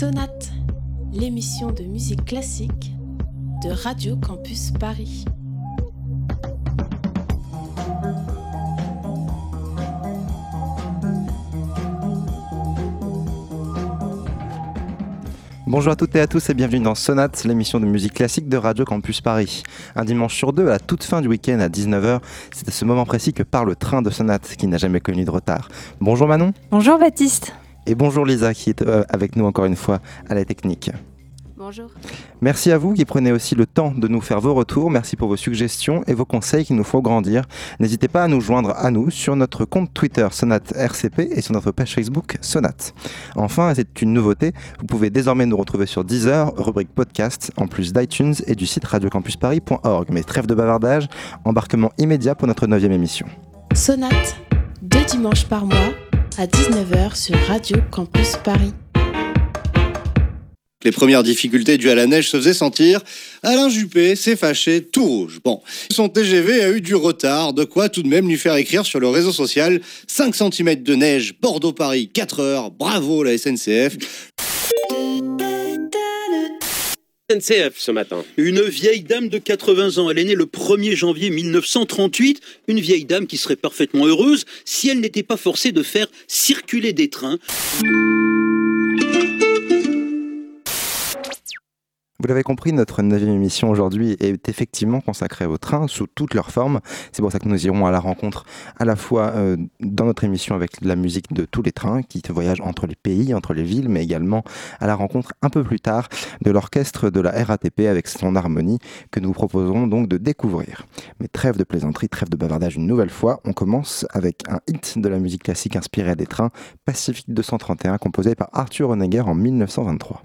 Sonate, l'émission de musique classique de Radio Campus Paris. Bonjour à toutes et à tous et bienvenue dans Sonate, l'émission de musique classique de Radio Campus Paris. Un dimanche sur deux, à la toute fin du week-end à 19h, c'est à ce moment précis que part le train de Sonate qui n'a jamais connu de retard. Bonjour Manon. Bonjour Baptiste. Et bonjour Lisa qui est euh, avec nous encore une fois à la technique. Bonjour. Merci à vous qui prenez aussi le temps de nous faire vos retours. Merci pour vos suggestions et vos conseils qui nous font grandir. N'hésitez pas à nous joindre à nous sur notre compte Twitter Sonate RCP et sur notre page Facebook Sonate. Enfin, c'est une nouveauté, vous pouvez désormais nous retrouver sur Deezer, rubrique podcast, en plus d'iTunes et du site radiocampusparis.org. Mais trêve de bavardage, embarquement immédiat pour notre neuvième émission. Sonate, deux dimanches par mois à 19h sur Radio Campus Paris. Les premières difficultés dues à la neige se faisaient sentir. Alain Juppé s'est fâché tout rouge. Bon, son TGV a eu du retard, de quoi tout de même lui faire écrire sur le réseau social 5 cm de neige, Bordeaux-Paris, 4 heures, bravo la SNCF. Ce matin. Une vieille dame de 80 ans, elle est née le 1er janvier 1938, une vieille dame qui serait parfaitement heureuse si elle n'était pas forcée de faire circuler des trains. Vous l'avez compris, notre neuvième émission aujourd'hui est effectivement consacrée aux trains sous toutes leurs formes. C'est pour ça que nous irons à la rencontre à la fois euh, dans notre émission avec la musique de tous les trains qui voyagent entre les pays, entre les villes, mais également à la rencontre un peu plus tard de l'orchestre de la RATP avec son harmonie que nous vous proposerons donc de découvrir. Mais trêve de plaisanterie, trêve de bavardage une nouvelle fois. On commence avec un hit de la musique classique inspirée des trains, Pacifique 231, composé par Arthur Honegger en 1923.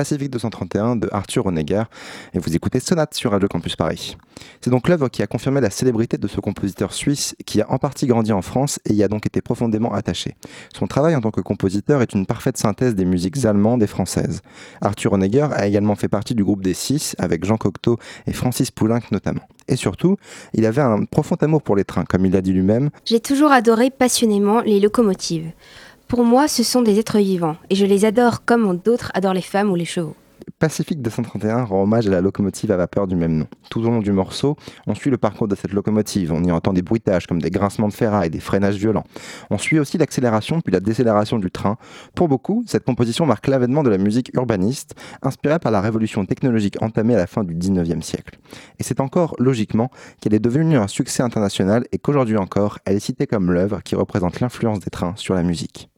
Pacifique 231 de Arthur Honegger et vous écoutez Sonate sur Radio Campus Paris. C'est donc l'œuvre qui a confirmé la célébrité de ce compositeur suisse qui a en partie grandi en France et y a donc été profondément attaché. Son travail en tant que compositeur est une parfaite synthèse des musiques allemandes et françaises. Arthur Honegger a également fait partie du groupe des Six avec Jean Cocteau et Francis Poulenc notamment. Et surtout, il avait un profond amour pour les trains, comme il l'a dit lui-même. J'ai toujours adoré passionnément les locomotives. Pour moi, ce sont des êtres vivants, et je les adore comme d'autres adorent les femmes ou les chevaux. Pacifique 231 rend hommage à la locomotive à vapeur du même nom. Tout au long du morceau, on suit le parcours de cette locomotive. On y entend des bruitages comme des grincements de ferraille, des freinages violents. On suit aussi l'accélération puis la décélération du train. Pour beaucoup, cette composition marque l'avènement de la musique urbaniste, inspirée par la révolution technologique entamée à la fin du 19e siècle. Et c'est encore, logiquement, qu'elle est devenue un succès international et qu'aujourd'hui encore, elle est citée comme l'œuvre qui représente l'influence des trains sur la musique.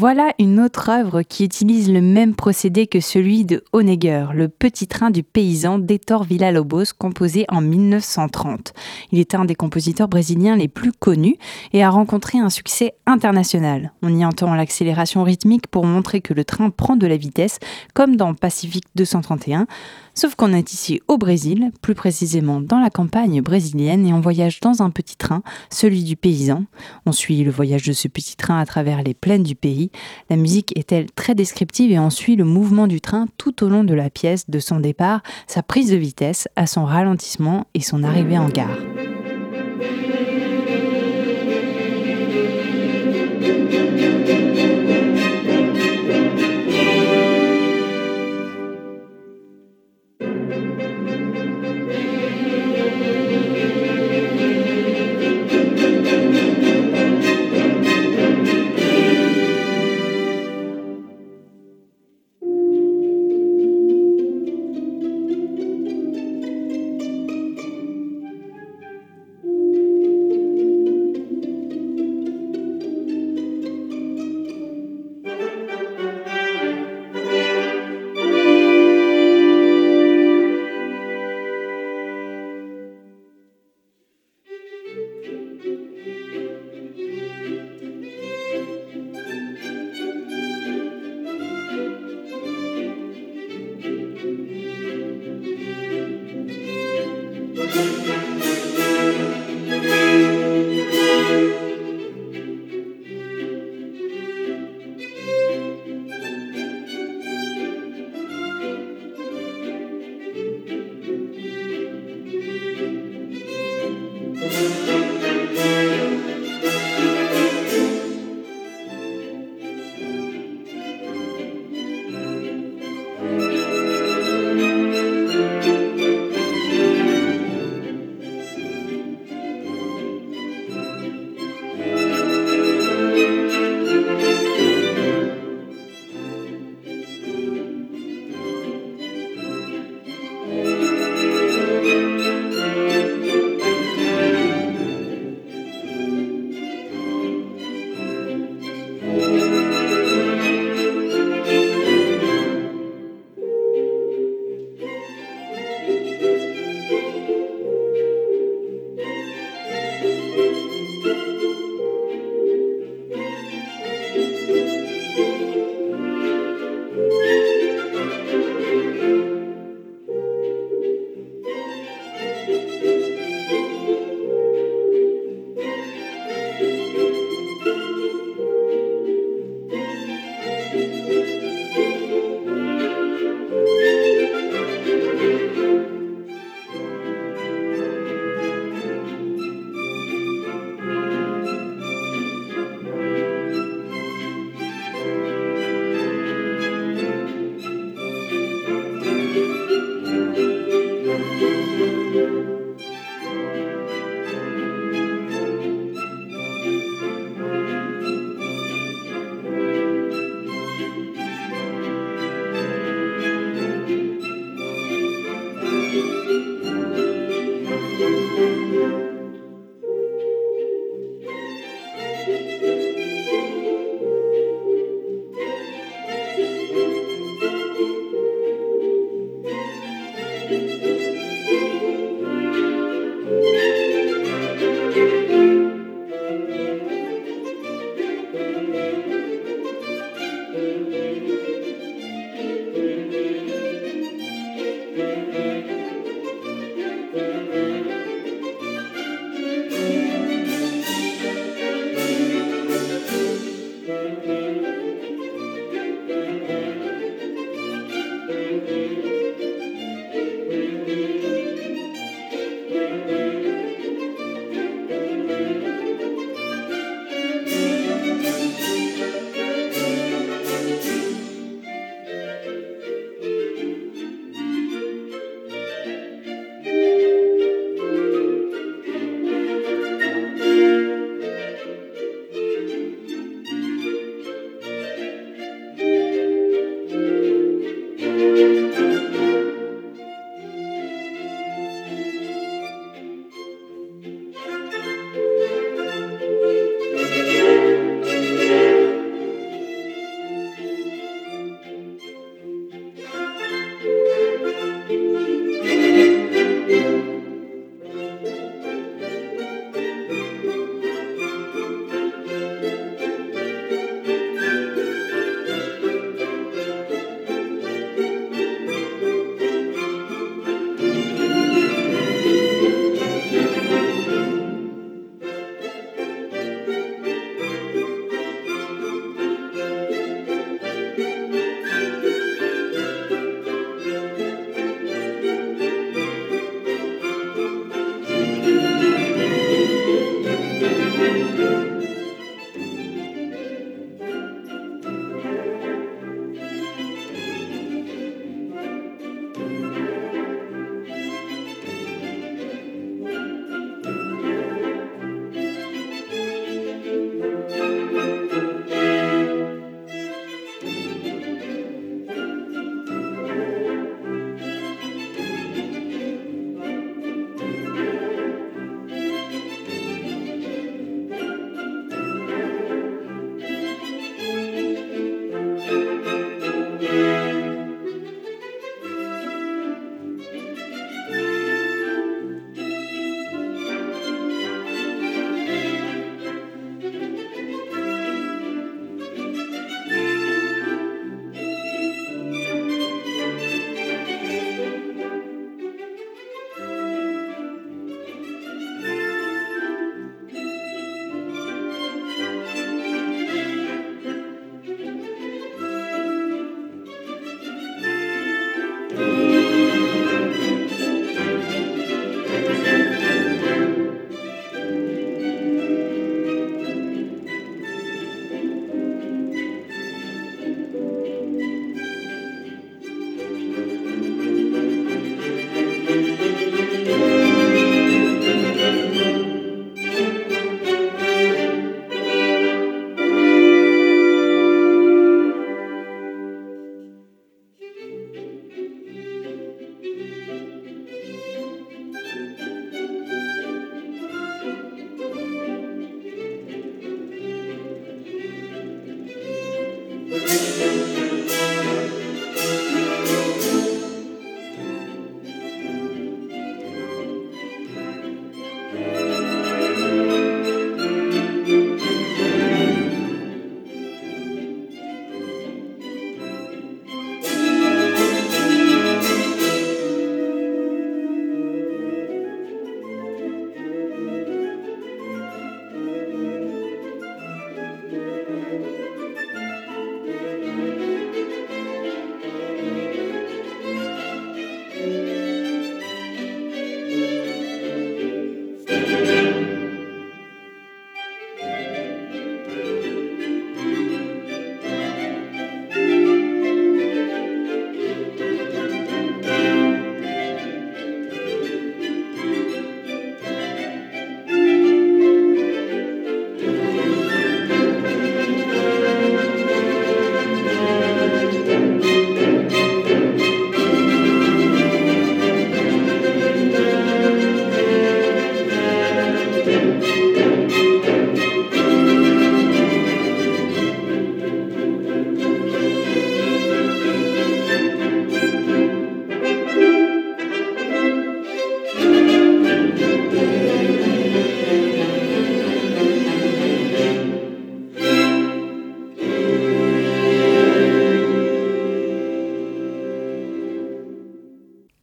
Voilà une autre œuvre qui utilise le même procédé que celui de Honegger, le petit train du paysan d'Hector Villa-Lobos, composé en 1930. Il est un des compositeurs brésiliens les plus connus et a rencontré un succès international. On y entend l'accélération rythmique pour montrer que le train prend de la vitesse, comme dans Pacifique 231. Sauf qu'on est ici au Brésil, plus précisément dans la campagne brésilienne, et on voyage dans un petit train, celui du paysan. On suit le voyage de ce petit train à travers les plaines du pays. La musique est-elle très descriptive et on suit le mouvement du train tout au long de la pièce, de son départ, sa prise de vitesse, à son ralentissement et son arrivée en gare.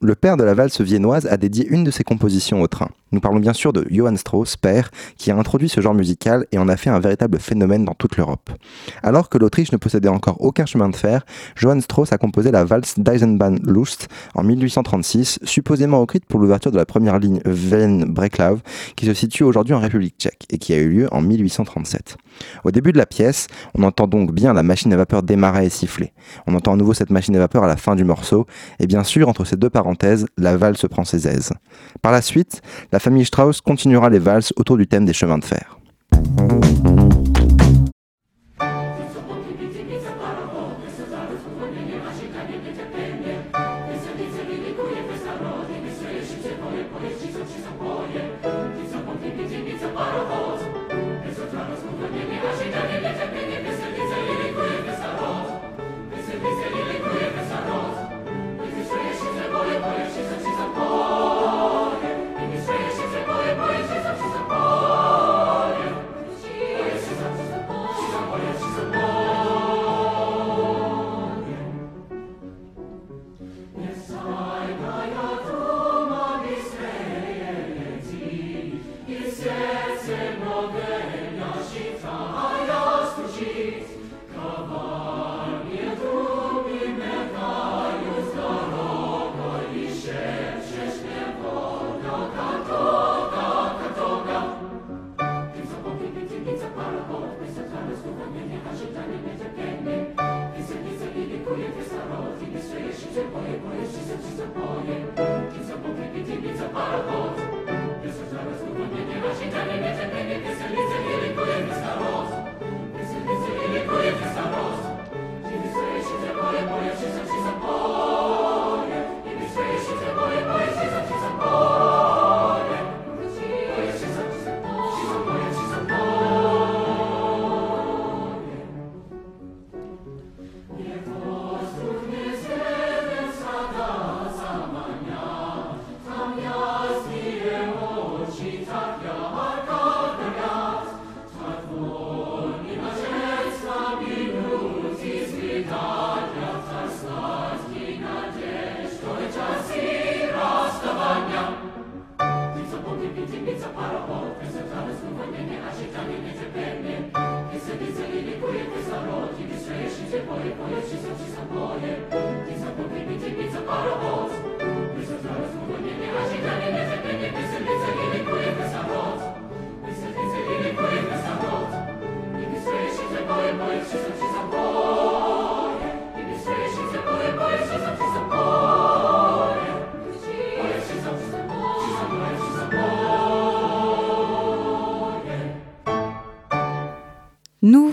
Le père de la valse viennoise a dédié une de ses compositions au train. Nous parlons bien sûr de Johann Strauss, père, qui a introduit ce genre musical et en a fait un véritable phénomène dans toute l'Europe. Alors que l'Autriche ne possédait encore aucun chemin de fer, Johann Strauss a composé la valse d'Eisenbahn Lust en 1836, supposément écrite pour l'ouverture de la première ligne Velen-Breklav, qui se situe aujourd'hui en République tchèque et qui a eu lieu en 1837. Au début de la pièce, on entend donc bien la machine à vapeur démarrer et siffler. On entend à nouveau cette machine à vapeur à la fin du morceau, et bien sûr, entre ces deux parenthèses, la valse prend ses aises. Par la suite, la famille Strauss continuera les valses autour du thème des chemins de fer.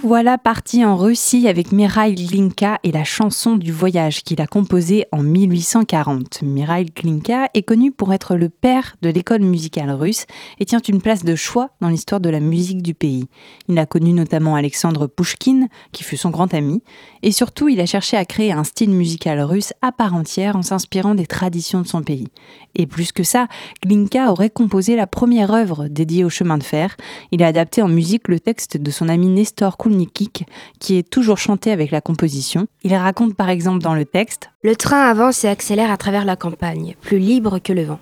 Voilà partis en Russie avec Mikhail Glinka et la chanson du voyage qu'il a composée en 1840. Mikhail Glinka est connu pour être le père de l'école musicale russe et tient une place de choix dans l'histoire de la musique du pays. Il a connu notamment Alexandre Pouchkine, qui fut son grand ami, et surtout il a cherché à créer un style musical russe à part entière en s'inspirant des traditions de son pays. Et plus que ça, Glinka aurait composé la première œuvre dédiée au chemin de fer. Il a adapté en musique le texte de son ami Nestor Qui est toujours chanté avec la composition. Il raconte par exemple dans le texte Le train avance et accélère à travers la campagne, plus libre que le vent.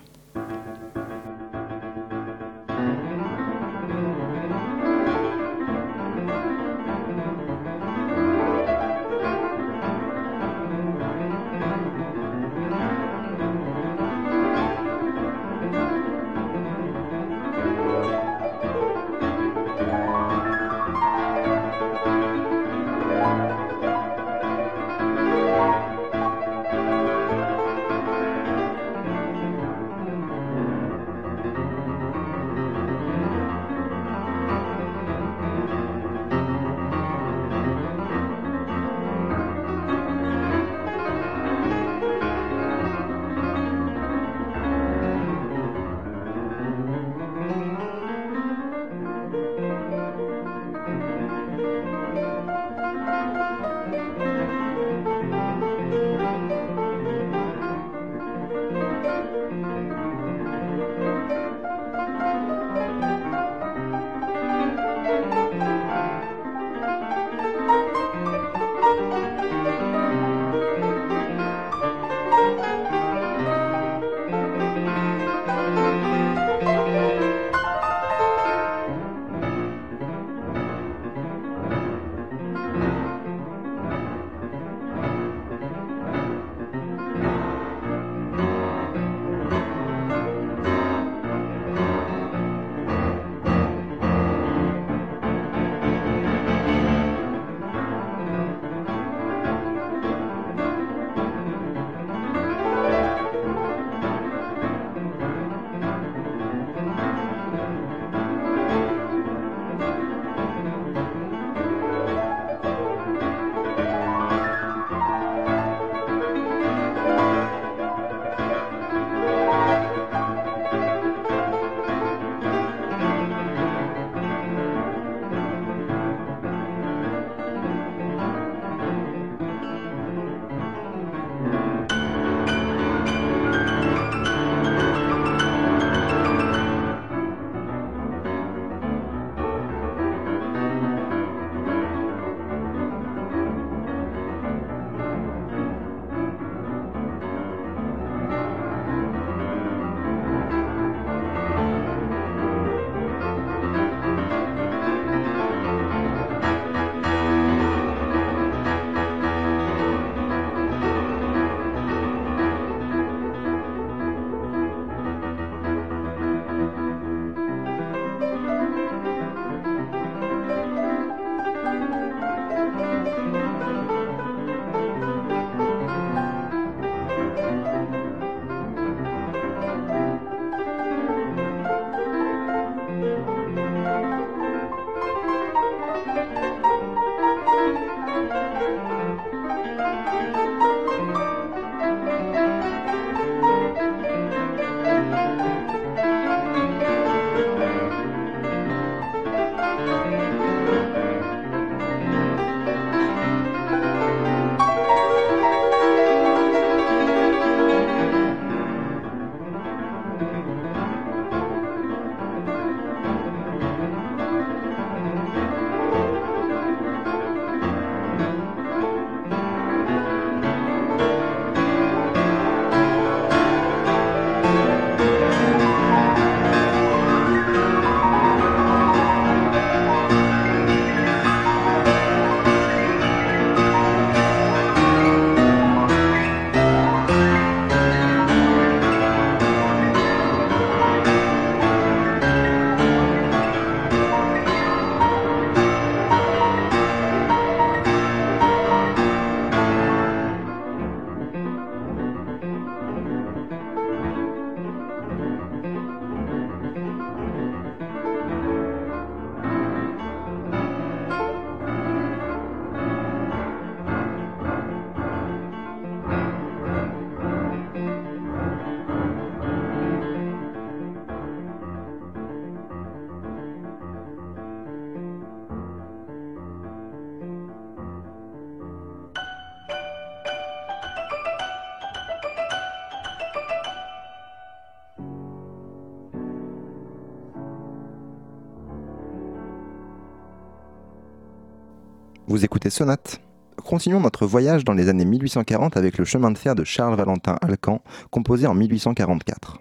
Vous écoutez Sonate Continuons notre voyage dans les années 1840 avec le chemin de fer de Charles Valentin Alcan, composé en 1844.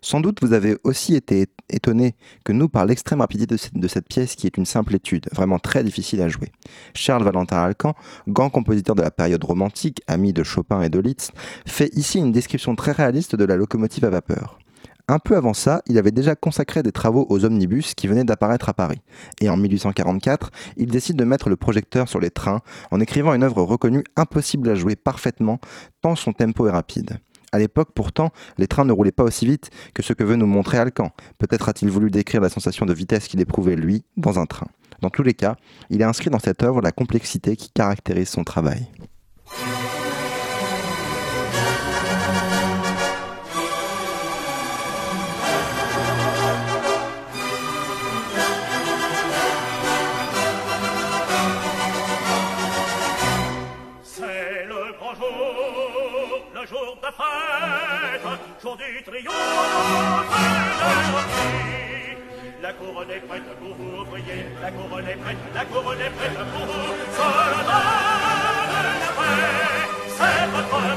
Sans doute vous avez aussi été étonné que nous par l'extrême rapidité de cette, pièce qui est une simple étude, vraiment très difficile à jouer. Charles Valentin Alcan, grand compositeur de la période romantique, ami de Chopin et de Liszt, fait ici une description très réaliste de la locomotive à vapeur. Un peu avant ça, il avait déjà consacré des travaux aux omnibus qui venaient d'apparaître à Paris. Et en 1844, il décide de mettre le projecteur sur les trains en écrivant une œuvre reconnue impossible à jouer parfaitement tant son tempo est rapide. À l'époque, pourtant, les trains ne roulaient pas aussi vite que ce que veut nous montrer Alcan. Peut-être a-t-il voulu décrire la sensation de vitesse qu'il éprouvait, lui, dans un train. Dans tous les cas, il a inscrit dans cette œuvre la complexité qui caractérise son travail. Couronne est prête pour vous, ouvriers, la couronne est prête, la couronne est prête pour vous, soldats de la paix, c'est votre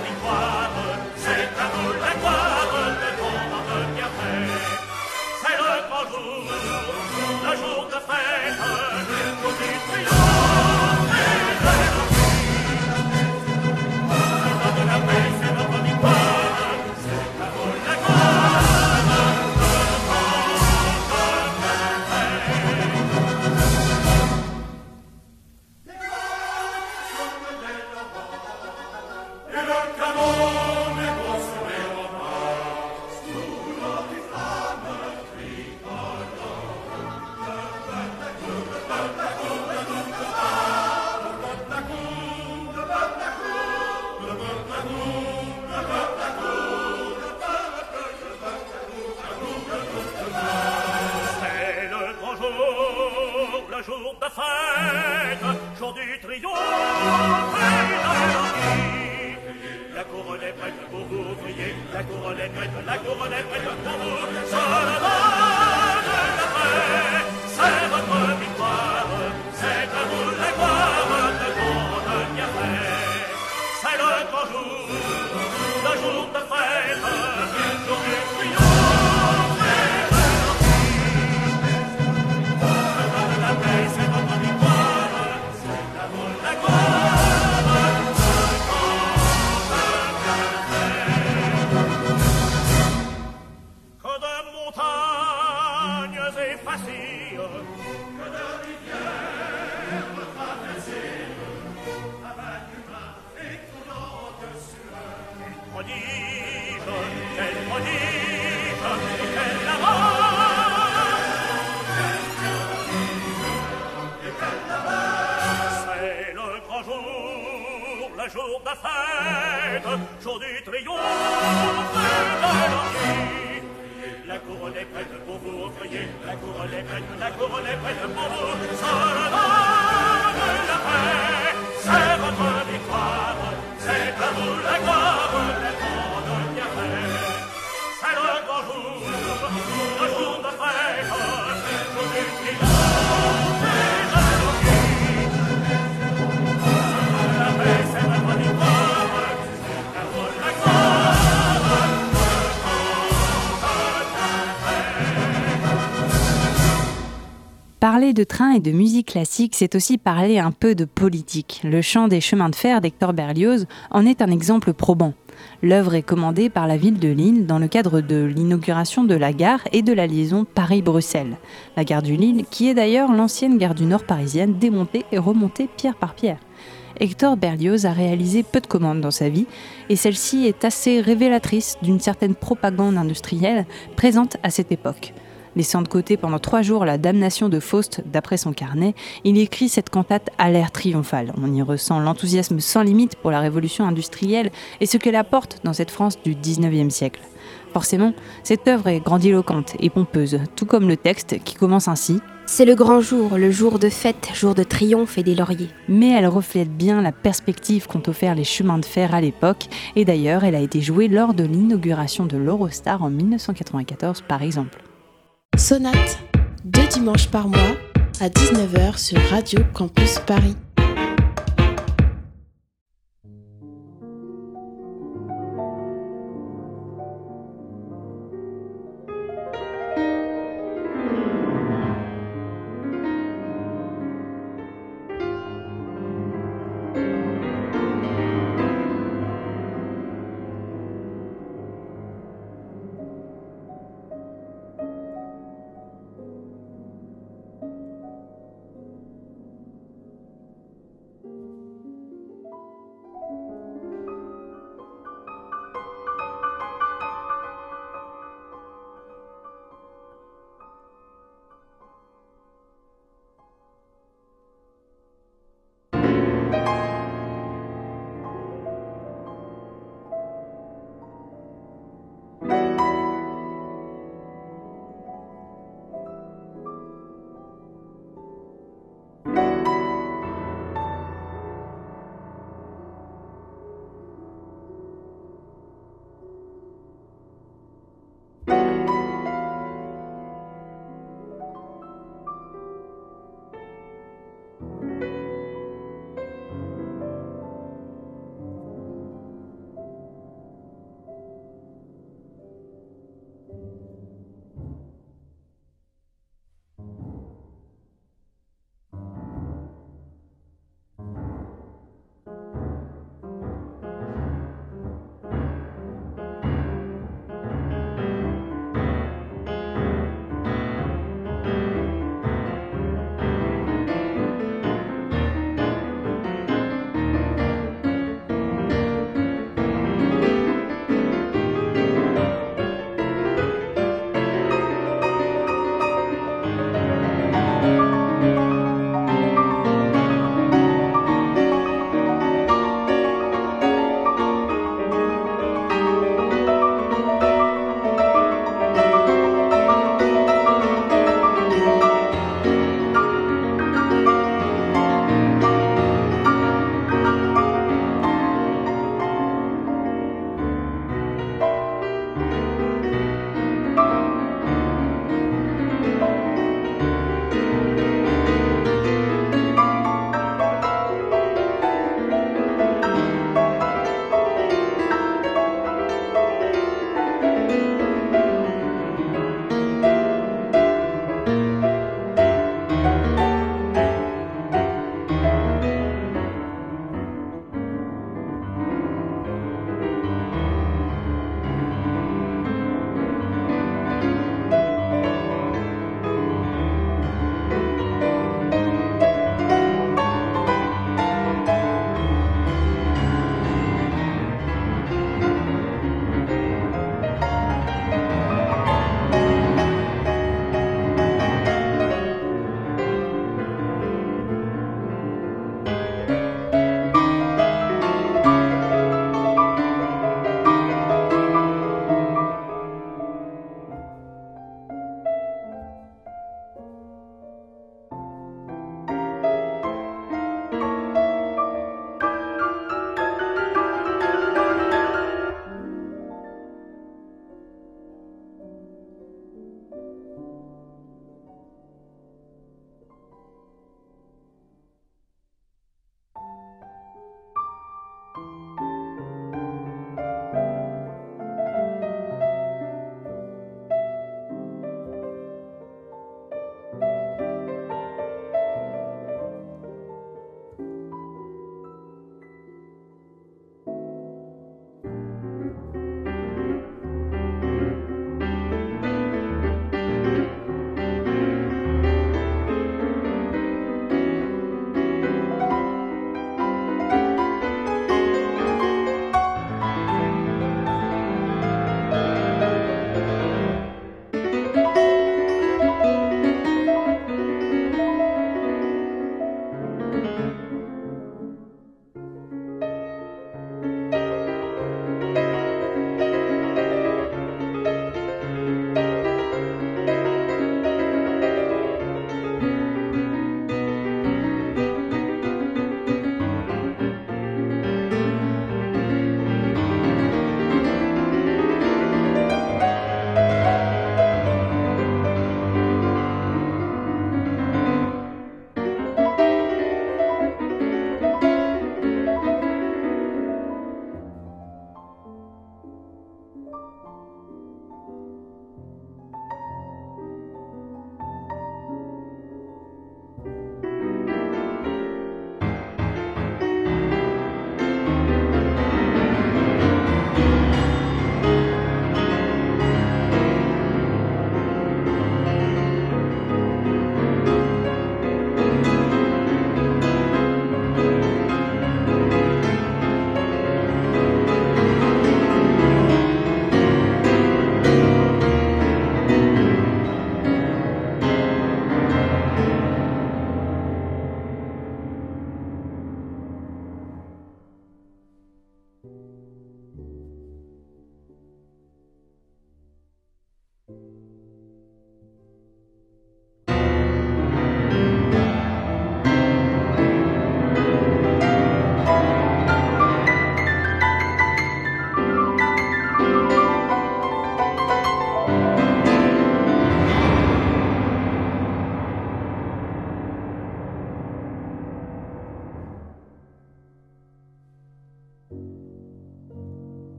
Parler de train et de musique classique, c'est aussi parler un peu de politique. Le chant des chemins de fer d'Hector Berlioz en est un exemple probant. L'œuvre est commandée par la ville de Lille dans le cadre de l'inauguration de la gare et de la liaison Paris-Bruxelles. La gare du Lille, qui est d'ailleurs l'ancienne gare du Nord parisienne, démontée et remontée pierre par pierre. Hector Berlioz a réalisé peu de commandes dans sa vie, et celle-ci est assez révélatrice d'une certaine propagande industrielle présente à cette époque. Laissant de côté pendant trois jours la damnation de Faust d'après son carnet, il écrit cette cantate à l'air triomphal. On y ressent l'enthousiasme sans limite pour la révolution industrielle et ce qu'elle apporte dans cette France du 19e siècle. Forcément, cette œuvre est grandiloquente et pompeuse, tout comme le texte qui commence ainsi. C'est le grand jour, le jour de fête, jour de triomphe et des lauriers. Mais elle reflète bien la perspective qu'ont offert les chemins de fer à l'époque, et d'ailleurs elle a été jouée lors de l'inauguration de l'Eurostar en 1994 par exemple. Sonate, deux dimanches par mois à 19h sur Radio Campus Paris.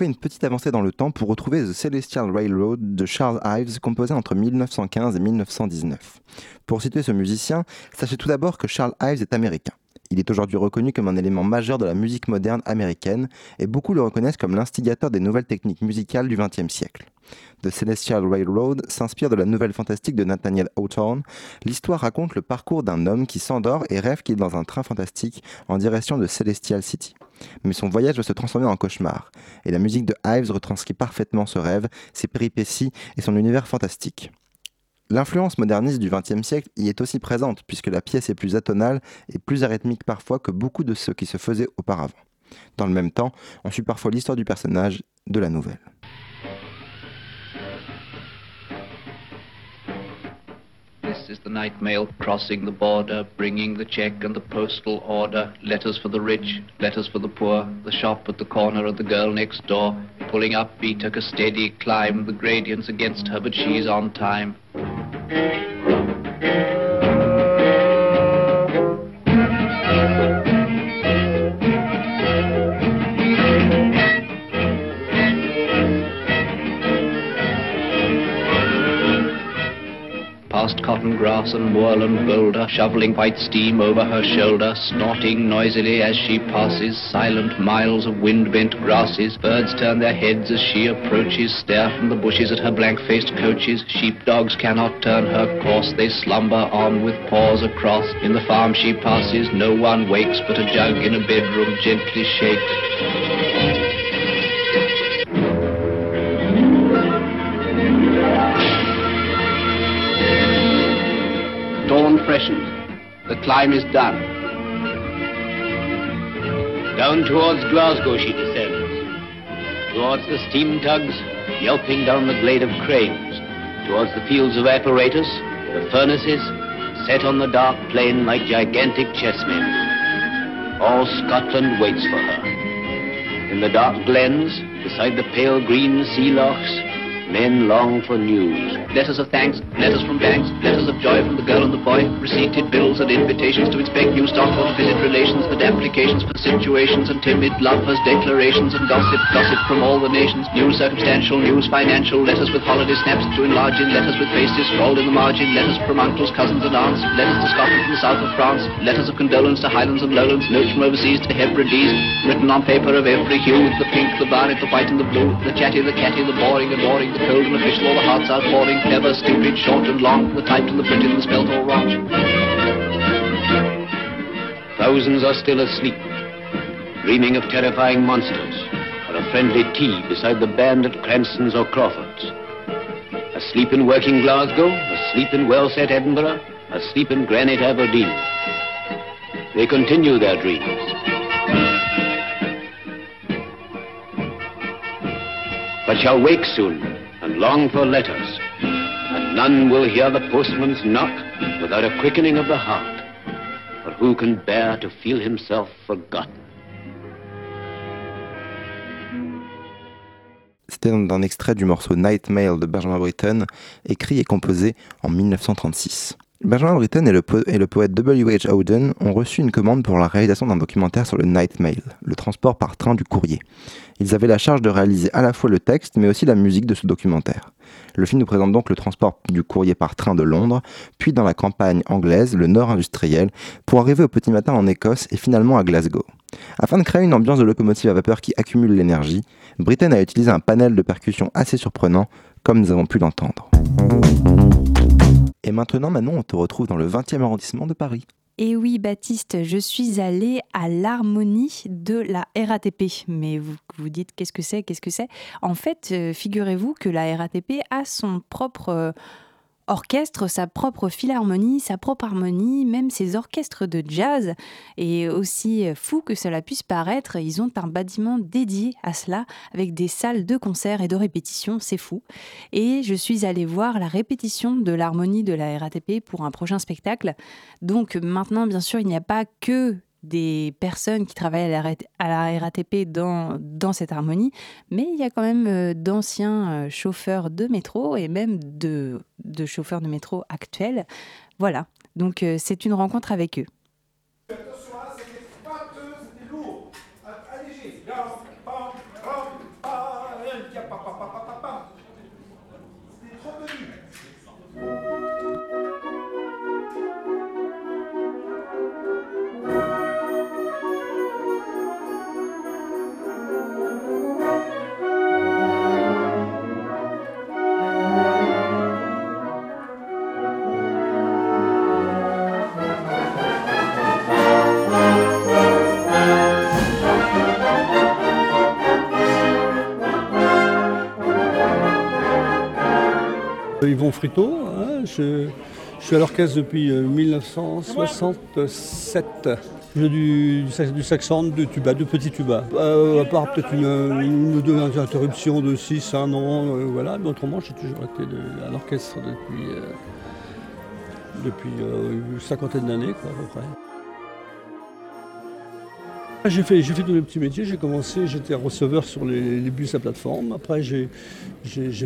Fait une petite avancée dans le temps pour retrouver The Celestial Railroad de Charles Ives, composé entre 1915 et 1919. Pour situer ce musicien, sachez tout d'abord que Charles Ives est américain. Il est aujourd'hui reconnu comme un élément majeur de la musique moderne américaine et beaucoup le reconnaissent comme l'instigateur des nouvelles techniques musicales du XXe siècle. The Celestial Railroad s'inspire de la nouvelle fantastique de Nathaniel Hawthorne. L'histoire raconte le parcours d'un homme qui s'endort et rêve qu'il est dans un train fantastique en direction de Celestial City. Mais son voyage va se transformer en cauchemar, et la musique de Ives retranscrit parfaitement ce rêve, ses péripéties et son univers fantastique. L'influence moderniste du XXe siècle y est aussi présente, puisque la pièce est plus atonale et plus arythmique parfois que beaucoup de ce qui se faisait auparavant. Dans le même temps, on suit parfois l'histoire du personnage de la nouvelle. Is the night mail crossing the border, bringing the check and the postal order, letters for the rich, letters for the poor, the shop at the corner and the girl next door, pulling up, he took a steady climb, the gradients against her, but she's on time. Cotton grass and moorland boulder, shoveling white steam over her shoulder, snorting noisily as she passes, silent miles of wind-bent grasses. Birds turn their heads as she approaches, stare from the bushes at her blank-faced coaches. Sheepdogs cannot turn her course, they slumber on with paws across. In the farm she passes, no one wakes, but a jug in a bedroom gently shakes. The climb is done. Down towards Glasgow she descends. Towards the steam tugs, yelping down the glade of cranes. Towards the fields of apparatus, the furnaces, set on the dark plain like gigantic chessmen. All Scotland waits for her. In the dark glens, beside the pale green sea lochs, men long for news. Letters of thanks, letters from banks, letters of joy from the girl and the boy, receipted bills and invitations to inspect new stock or to visit relations, and applications for situations and timid lovers, declarations and gossip, gossip from all the nations, news circumstantial, news financial, letters with holiday snaps to enlarge in, letters with faces scrawled in the margin, letters from uncles, cousins and aunts, letters to Scotland from the south of France, letters of condolence to Highlands and Lowlands, notes from overseas to Hebrides, written on paper of every hue, the pink, the violet, the white and the blue, the chatty, the catty, the boring, adoring, the cold and official, all the hearts outpouring, clever, stupid, short and long, the typed and the printed and spelt all wrong. Thousands are still asleep, dreaming of terrifying monsters, or a friendly tea beside the band at Cranston's or Crawford's. Asleep in working Glasgow, asleep in well-set Edinburgh, asleep in granite Aberdeen. They continue their dreams. But shall wake soon long for letters, and none will hear the postman's knock without a quickening of the heart. Who can bear to feel himself forgotten? C'était un extrait du morceau Night Mail de Benjamin Britten, écrit et composé en 1936. Benjamin Britten et le, et poète W.H. Auden ont reçu une commande pour la réalisation d'un documentaire sur le Night Mail, le transport par train du courrier. Ils avaient la charge de réaliser à la fois le texte, mais aussi la musique de ce documentaire. Le film nous présente donc le transport du courrier par train de Londres, puis dans la campagne anglaise, le nord industriel, pour arriver au petit matin en Écosse et finalement à Glasgow. Afin de créer une ambiance de locomotive à vapeur qui accumule l'énergie, Britten a utilisé un panel de percussions assez surprenant, comme nous avons pu l'entendre. Et maintenant, Manon, on te retrouve dans le 20e arrondissement de Paris. Et oui, Baptiste, je suis allée à l'harmonie de la RATP. Mais vous vous dites qu'est-ce que c'est Qu'est-ce que c'est? En fait, euh, figurez-vous que la RATP a son propre euh, orchestre, sa propre philharmonie, sa propre harmonie, même ses orchestres de jazz. Et aussi fou que cela puisse paraître, ils ont un bâtiment dédié à cela, avec des salles de concert et de répétition, c'est fou. Et je suis allée voir la répétition de l'harmonie de la RATP pour un prochain spectacle. Donc maintenant, bien sûr, il n'y a pas que des personnes qui travaillent à la, RATP dans, dans cette harmonie, mais il y a quand même euh, d'anciens euh, chauffeurs de métro et même de, de chauffeurs de métro actuels. Voilà, donc euh, c'est une rencontre avec eux. Yvon Frito, hein, je, je suis à l'orchestre depuis euh, 1967. Je joue du, du, du saxon, de tuba, de petits tuba. Euh, à part peut-être une, ou deux interruptions de 6, 1 an, euh, voilà. Mais autrement, j'ai toujours été à l'orchestre depuis, euh, depuis euh, une cinquantaine d'années, à peu près. J'ai fait, fait tous les petits métiers. J'ai commencé, j'étais receveur sur les, bus à plateforme. Après, j'ai,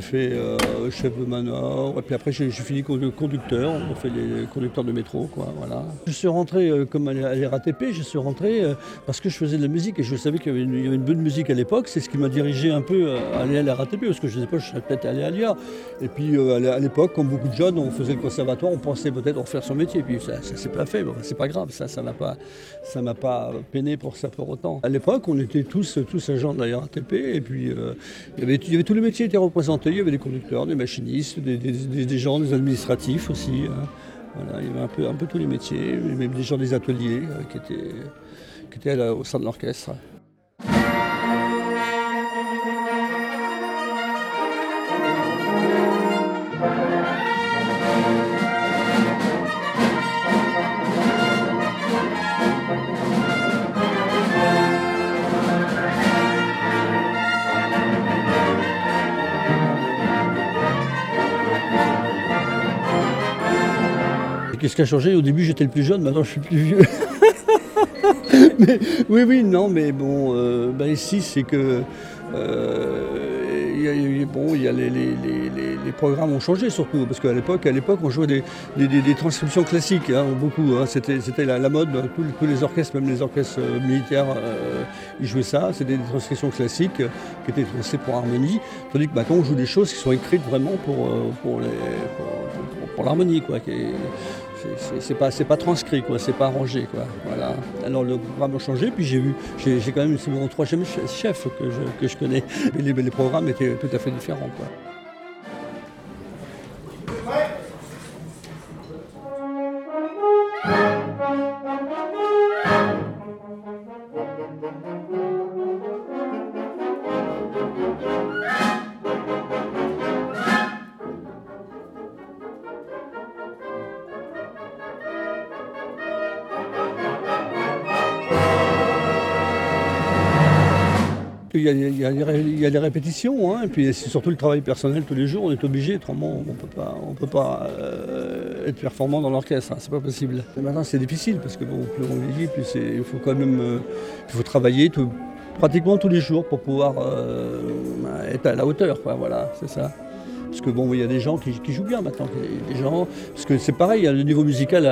fait euh, chef de manor. Et puis après, j'ai, fini condu- conducteur. On fait les conducteurs de métro, quoi. Voilà. Je suis rentré euh, comme à la à la RATP. Je suis rentré euh, parce que je faisais de la musique et je savais qu'il y avait une, bonne musique à l'époque. C'est ce qui m'a dirigé un peu à aller à la RATP parce que je ne sais pas, je serais peut-être allé à l'IA. Et puis à l'é- à l'époque, comme beaucoup de jeunes, on faisait le conservatoire, on pensait peut-être en faire son métier. Puis ça, ça s'est pas fait. Bon, c'est pas grave. Ça, ça pas, ça m'a pas peiné pour ça pour autant. À l'époque, on était tous, tous agents de la RATP et puis euh, il, y avait, tous les métiers étaient représentés. Il y avait des conducteurs, des machinistes, des, gens, des administratifs aussi. hein. Voilà, il y avait un peu, un peu tous les métiers, même des gens des ateliers euh, qui étaient, qui étaient au sein de l'orchestre. Qu'est-ce qui a changé Au début, j'étais le plus jeune, maintenant je suis plus vieux. Oui, oui, non, mais bon, euh, bah, ici, c'est que. euh, y a- les, programmes ont changé surtout, parce qu'à l'époque, à l'époque, on jouait des, transcriptions classiques, hein, beaucoup. hein, c'était, la, mode, tous, les- tous les orchestres, même les orchestres euh, militaires, ils jouaient ça. C'était des transcriptions classiques qui étaient transcrites pour harmonie, tandis que maintenant, on joue des choses qui sont écrites vraiment pour, pour, l'harmonie, quoi. C'est- pas pas transcrit quoi, c'est pas arrangé quoi. Voilà. Alors le programme a changé, puis j'ai vu, j'ai quand même c'est mon troisième che- chef que je, que je connais. Et les, programmes étaient tout à fait différents. Il y a, les répétitions, hein, et puis c'est surtout le travail personnel tous les jours. On est obligé, autrement on peut pas, on peut pas euh, être performant dans l'orchestre, hein, c'est pas possible. Maintenant c'est difficile parce que bon, plus on vieillit, plus il faut quand même, euh, faut travailler pratiquement tous les jours pour pouvoir euh, être à la hauteur, quoi. Voilà, c'est ça. Parce que bon, il y a des gens qui, jouent bien maintenant. Des gens, parce que c'est pareil, le niveau musical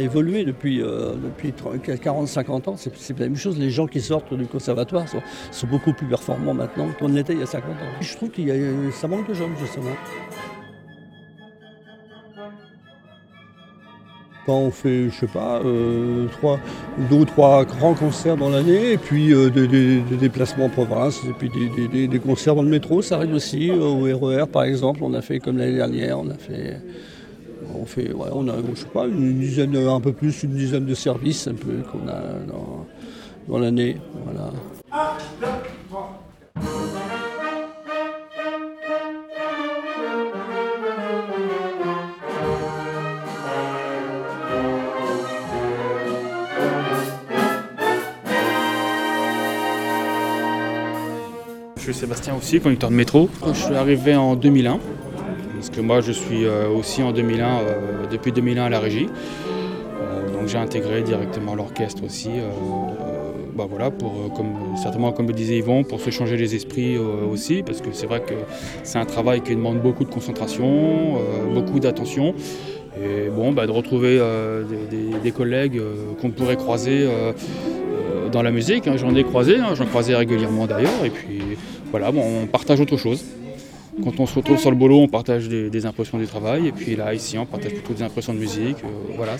évolué depuis, euh, depuis 40-50 ans. C'est la même chose. Les gens qui sortent du conservatoire sont, beaucoup plus performants maintenant qu'on l'était il y a 50 ans. Je trouve a, ça manque de jeunes, justement. Quand on fait, je sais pas, euh, trois, deux ou trois grands concerts dans l'année, et puis euh, des, déplacements en province, et puis des, concerts dans le métro, ça arrive aussi. Au RER, par exemple, on a fait comme l'année dernière, on a fait, on fait, on a, je sais pas, une dizaine, un peu plus, une dizaine de services, qu'on a dans, dans l'année, voilà. Je suis Sébastien aussi, conducteur de métro. Je suis arrivé en 2001, parce que moi je suis euh, aussi en 2001, euh, depuis 2001 à la régie. Euh, donc j'ai intégré directement l'orchestre aussi, bah voilà, pour, comme, certainement comme le disait Yvon, pour se changer les esprits aussi, parce que c'est vrai que c'est un travail qui demande beaucoup de concentration, beaucoup d'attention. Et bon, bah, de retrouver des, collègues qu'on pourrait croiser dans la musique. hein. J'en ai croisé, hein, j'en croisais régulièrement d'ailleurs. Et puis voilà, bon, on partage autre chose. Quand on se retrouve sur le boulot, on partage des, impressions du travail. Et puis là, ici, on partage plutôt des impressions de musique. Euh, voilà,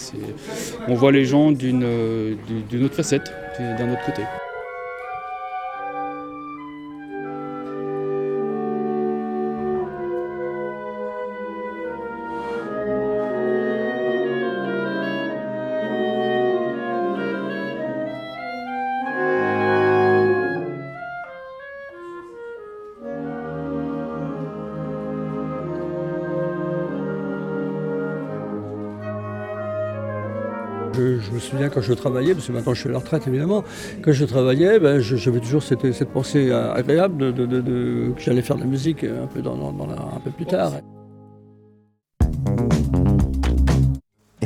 on voit les gens euh, d'une autre facette, d'un autre côté. Quand je travaillais, parce que maintenant je suis à la retraite évidemment, quand je travaillais, ben, j'avais toujours cette, pensée euh, agréable de, que j'allais faire de la musique un peu, dans, un peu plus tard.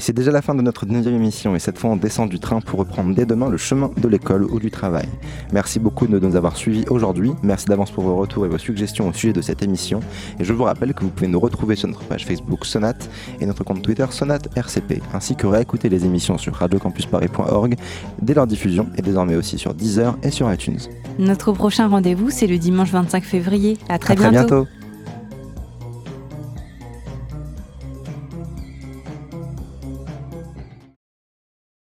C'est déjà la fin de notre 9 émission et cette fois on descend du train pour reprendre dès demain le chemin de l'école ou du travail. Merci beaucoup de nous avoir suivis aujourd'hui, merci d'avance pour vos retours et vos suggestions au sujet de cette émission et je vous rappelle que vous pouvez nous retrouver sur notre page Facebook Sonate et notre compte Twitter Sonate RCP, ainsi que réécouter les émissions sur radiocampusparis.org dès leur diffusion et désormais aussi sur Deezer et sur iTunes. Notre prochain rendez-vous, c'est le dimanche 25 février. À très À très bientôt. bientôt.